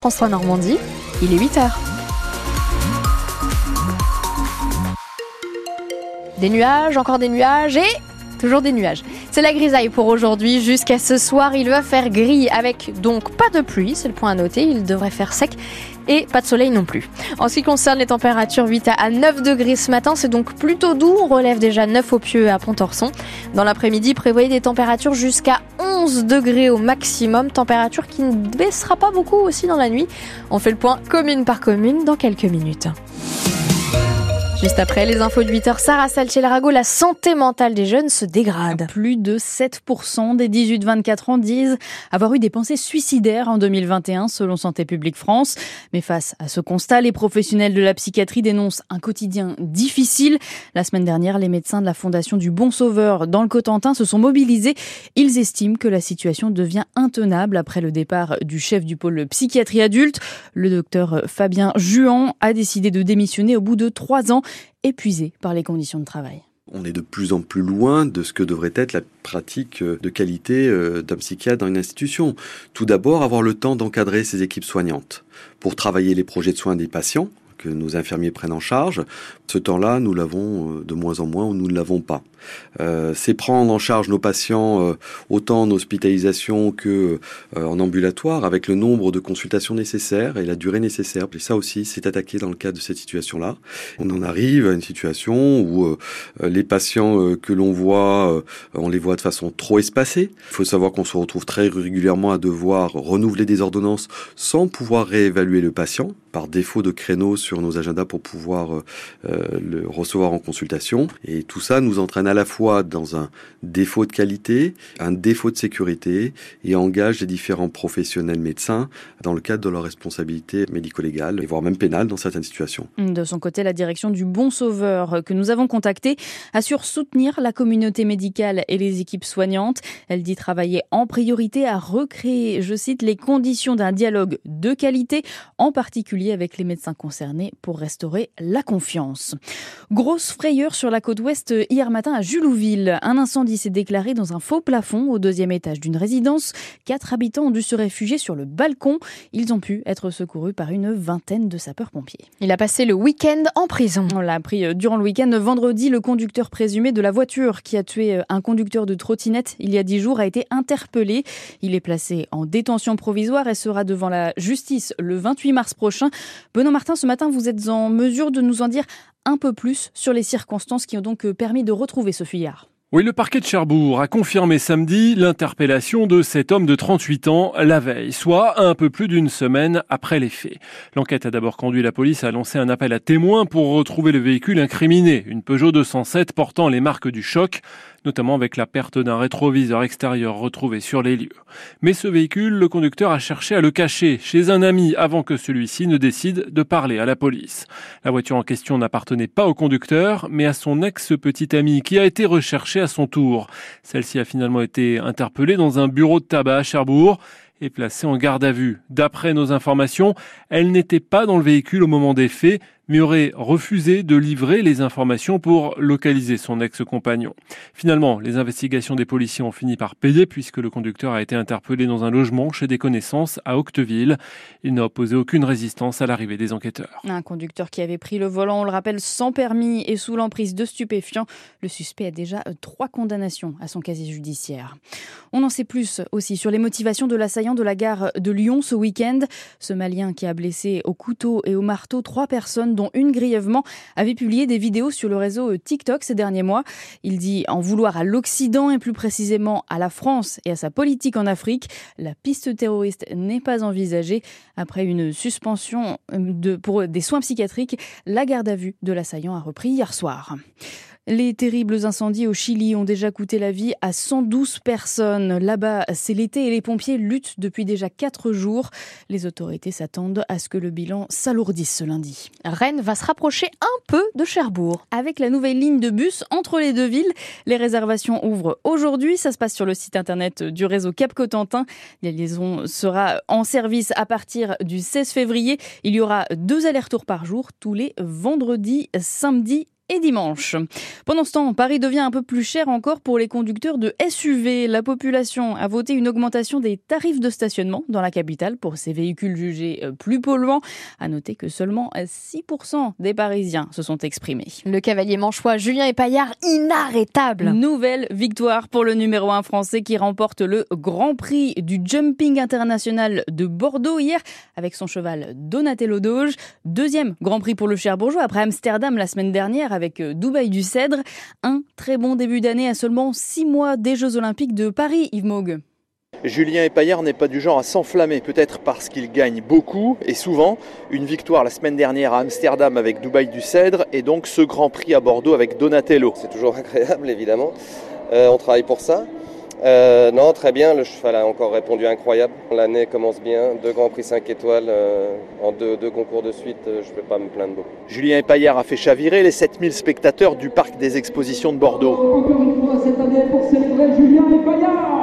François Normandie, il est 8h. Des nuages, encore des nuages et toujours des nuages. C'est la grisaille pour aujourd'hui. Jusqu'à ce soir, il va faire gris avec donc pas de pluie, c'est le point à noter. Il devrait faire sec et pas de soleil non plus. En ce qui concerne les températures, 8 à 9 degrés ce matin, c'est donc plutôt doux. On relève déjà 9 au pieu à Pontorson. Dans l'après-midi, prévoyez des températures jusqu'à 11 degrés au maximum, température qui ne baissera pas beaucoup aussi dans la nuit. On fait le point commune par commune dans quelques minutes. Juste après les infos de 8h, Sarah Saltiel-Rago, la santé mentale des jeunes se dégrade. Plus de 7% des 18-24 ans disent avoir eu des pensées suicidaires en 2021 selon Santé publique France. Mais face à ce constat, les professionnels de la psychiatrie dénoncent un quotidien difficile. La semaine dernière, les médecins de la Fondation du Bon Sauveur dans le Cotentin se sont mobilisés. Ils estiment que la situation devient intenable après le départ du chef du pôle psychiatrie adulte. Le docteur Fabien Juan a décidé de démissionner au bout de trois ans épuisés par les conditions de travail. On est de plus en plus loin de ce que devrait être la pratique de qualité euh, d'un psychiatre dans une institution. Tout d'abord, avoir le temps d'encadrer ses équipes soignantes pour travailler les projets de soins des patients que nos infirmiers prennent en charge. Ce temps-là, nous l'avons euh, de moins en moins ou nous ne l'avons pas. Euh, c'est prendre en charge nos patients euh, autant en hospitalisation que euh, en ambulatoire avec le nombre de consultations nécessaires et la durée nécessaire. Et ça aussi, c'est attaqué dans le cadre de cette situation-là. On en arrive à une situation où les patients que l'on voit, on les voit de façon trop espacée. Il faut savoir qu'on se retrouve très régulièrement à devoir renouveler des ordonnances sans pouvoir réévaluer le patient par défaut de créneaux sur nos agendas pour pouvoir le recevoir en consultation. Et tout ça nous entraîne à la fois dans un défaut de qualité, un défaut de sécurité et engage les différents professionnels médecins dans le cadre de leur responsabilité médico-légale et voire même pénale dans certaines situations. De son côté, la direction du Bon Sauveur que nous avons contacté assure soutenir la communauté médicale et les équipes soignantes. Elle dit travailler en priorité à recréer, je cite, les conditions d'un dialogue de qualité, en particulier avec les médecins concernés pour restaurer la confiance. Grosse frayeur sur la côte ouest hier matin à Julouville. Un incendie s'est déclaré dans un faux plafond au deuxième étage d'une résidence. Quatre habitants ont dû se réfugier sur le balcon. Ils ont pu être secourus par une vingtaine de sapeurs-pompiers. Il a passé le week-end en prison. On l'a appris euh, durant le week-end. Vendredi, le conducteur présumé de la voiture qui a tué euh, un conducteur de trottinette il y a dix jours a été interpellé. Il est placé en détention provisoire et sera devant la justice le 28 mars prochain. Benoît Martin, ce matin, vous êtes en mesure de nous en dire un peu plus sur les circonstances qui ont donc euh, permis de retrouver ce fuyard. Oui, le parquet de Cherbourg a confirmé samedi l'interpellation de cet homme de 38 ans la veille, soit un peu plus d'une semaine après les faits. L'enquête a d'abord conduit la police à lancer un appel à témoins pour retrouver le véhicule incriminé, une Peugeot 207 portant les marques du choc notamment avec la perte d'un rétroviseur extérieur retrouvé sur les lieux. Mais ce véhicule, le conducteur a cherché à le cacher chez un ami avant que celui-ci ne décide de parler à la police. La voiture en question n'appartenait pas au conducteur, mais à son ex-petit ami qui a été recherché à son tour. Celle-ci a finalement été interpellée dans un bureau de tabac à Cherbourg et placée en garde à vue. D'après nos informations, elle n'était pas dans le véhicule au moment des faits, aurait refusé de livrer les informations pour localiser son ex-compagnon. Finalement, les investigations des policiers ont fini par payer puisque le conducteur a été interpellé dans un logement chez des connaissances à Octeville. Il n'a opposé aucune résistance à l'arrivée des enquêteurs. Un conducteur qui avait pris le volant, on le rappelle, sans permis et sous l'emprise de stupéfiants. Le suspect a déjà trois condamnations à son casier judiciaire. On en sait plus aussi sur les motivations de l'assaillant de la gare de Lyon ce week-end. Ce Malien qui a blessé au couteau et au marteau trois personnes dont une grièvement, avait publié des vidéos sur le réseau euh, TikTok ces derniers mois. Il dit en vouloir à l'Occident et plus précisément à la France et à sa politique en Afrique. La piste terroriste n'est pas envisagée. Après une suspension euh, de, pour des soins psychiatriques, la garde à vue de l'assaillant a repris hier soir. Les terribles incendies au Chili ont déjà coûté la vie à 112 personnes. Là-bas, c'est l'été et les pompiers luttent depuis déjà 4 jours. Les autorités s'attendent à ce que le bilan s'alourdisse ce lundi. Rennes va se rapprocher un peu de Cherbourg. Avec la nouvelle ligne de bus entre les deux villes, les réservations ouvrent aujourd'hui. Ça se passe sur le site internet du réseau Cap Cotentin. La liaison sera en service à partir du 16 février. Il y aura deux allers-retours par jour tous les vendredis, samedis et dimanche. Pendant ce temps, Paris devient un peu plus cher encore pour les conducteurs de SUV. La population a voté une augmentation des tarifs de stationnement dans la capitale pour ces véhicules jugés euh, plus polluants. À noter que seulement 6% des Parisiens se sont exprimés. Le cavalier manchois Julien Epaillard, inarrêtable. Nouvelle victoire pour le numéro 1 français qui remporte le Grand Prix du Jumping International de Bordeaux hier avec son cheval Donatello Doge. Deuxième Grand Prix pour le Cherbourgeois après Amsterdam la semaine dernière avec euh, Dubaï du Cèdre. Un très bon début d'année à seulement six mois des Jeux Olympiques de Paris, Yves Mogue. Julien Epaillard n'est pas du genre à s'enflammer, peut-être parce qu'il gagne beaucoup et souvent. Une victoire la semaine dernière à Amsterdam avec Dubaï du Cèdre et donc ce Grand Prix à Bordeaux avec Donatello. C'est toujours agréable évidemment. Euh, on travaille pour ça. Euh, non, très bien, le cheval a encore répondu incroyable. L'année commence bien, deux Grands Prix 5 étoiles euh, en deux, deux, concours de suite, euh, je ne peux pas me plaindre beaucoup. Julien Epaillard a fait chavirer les 7000 spectateurs du parc des expositions de Bordeaux. Encore une fois cette année pour célébrer Julien Epaillard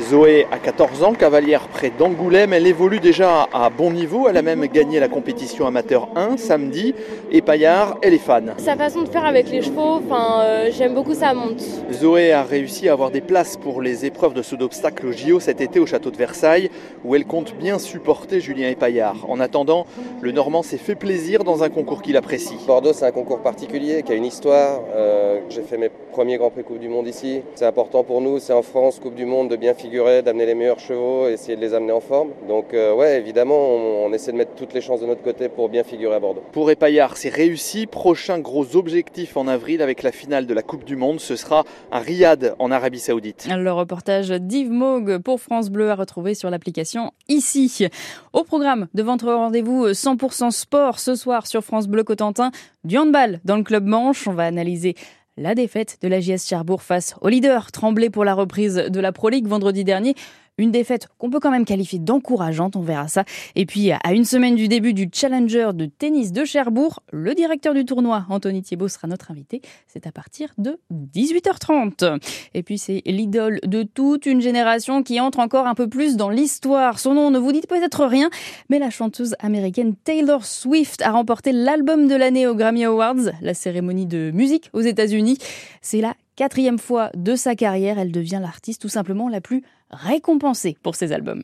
Zoé a 14 ans, cavalière près d'Angoulême. Elle évolue déjà à bon niveau. Elle a même gagné la compétition amateur 1 samedi. Et Paillard, elle est fan. Sa façon de faire avec les chevaux, enfin, euh, j'aime beaucoup sa monte. Zoé a réussi à avoir des places pour les épreuves de saut d'obstacle au JO cet été au château de Versailles, où elle compte bien supporter Julien Epaillard. En attendant, le Normand s'est fait plaisir dans un concours qu'il apprécie. Bordeaux, c'est un concours particulier qui a une histoire. Euh, J'ai fait mes premiers Grands Prix Coupe du Monde ici. C'est important pour nous, c'est en France, Coupe du Monde, de bien figurer d'amener les meilleurs chevaux, essayer de les amener en forme. Donc euh, ouais, évidemment, on, on, essaie de mettre toutes les chances de notre côté pour bien figurer à Bordeaux. Pour Epaillard, c'est réussi. Prochain gros objectif en avril avec la finale de la Coupe du Monde, ce sera à Riyad en Arabie Saoudite. Le reportage d'Yves Moog pour France Bleu à retrouver sur l'application ici. Au programme de votre rendez-vous 100% sport ce soir sur France Bleu Cotentin, du handball dans le club Manche. On va analyser la défaite de la JS Cherbourg face au leader tremblé pour la reprise de la Pro League vendredi dernier. Une défaite qu'on peut quand même qualifier d'encourageante, on verra ça. Et puis, à une semaine du début du Challenger de tennis de Cherbourg, le directeur du tournoi, Anthony Thiebaud, sera notre invité. C'est à partir de 18h30. Et puis, c'est l'idole de toute une génération qui entre encore un peu plus dans l'histoire. Son nom ne vous dit peut-être rien, mais la chanteuse américaine Taylor Swift a remporté l'album de l'année aux Grammy Awards, la cérémonie de musique aux États-Unis. C'est la quatrième fois de sa carrière, elle devient l'artiste tout simplement la plus récompensée pour ses albums.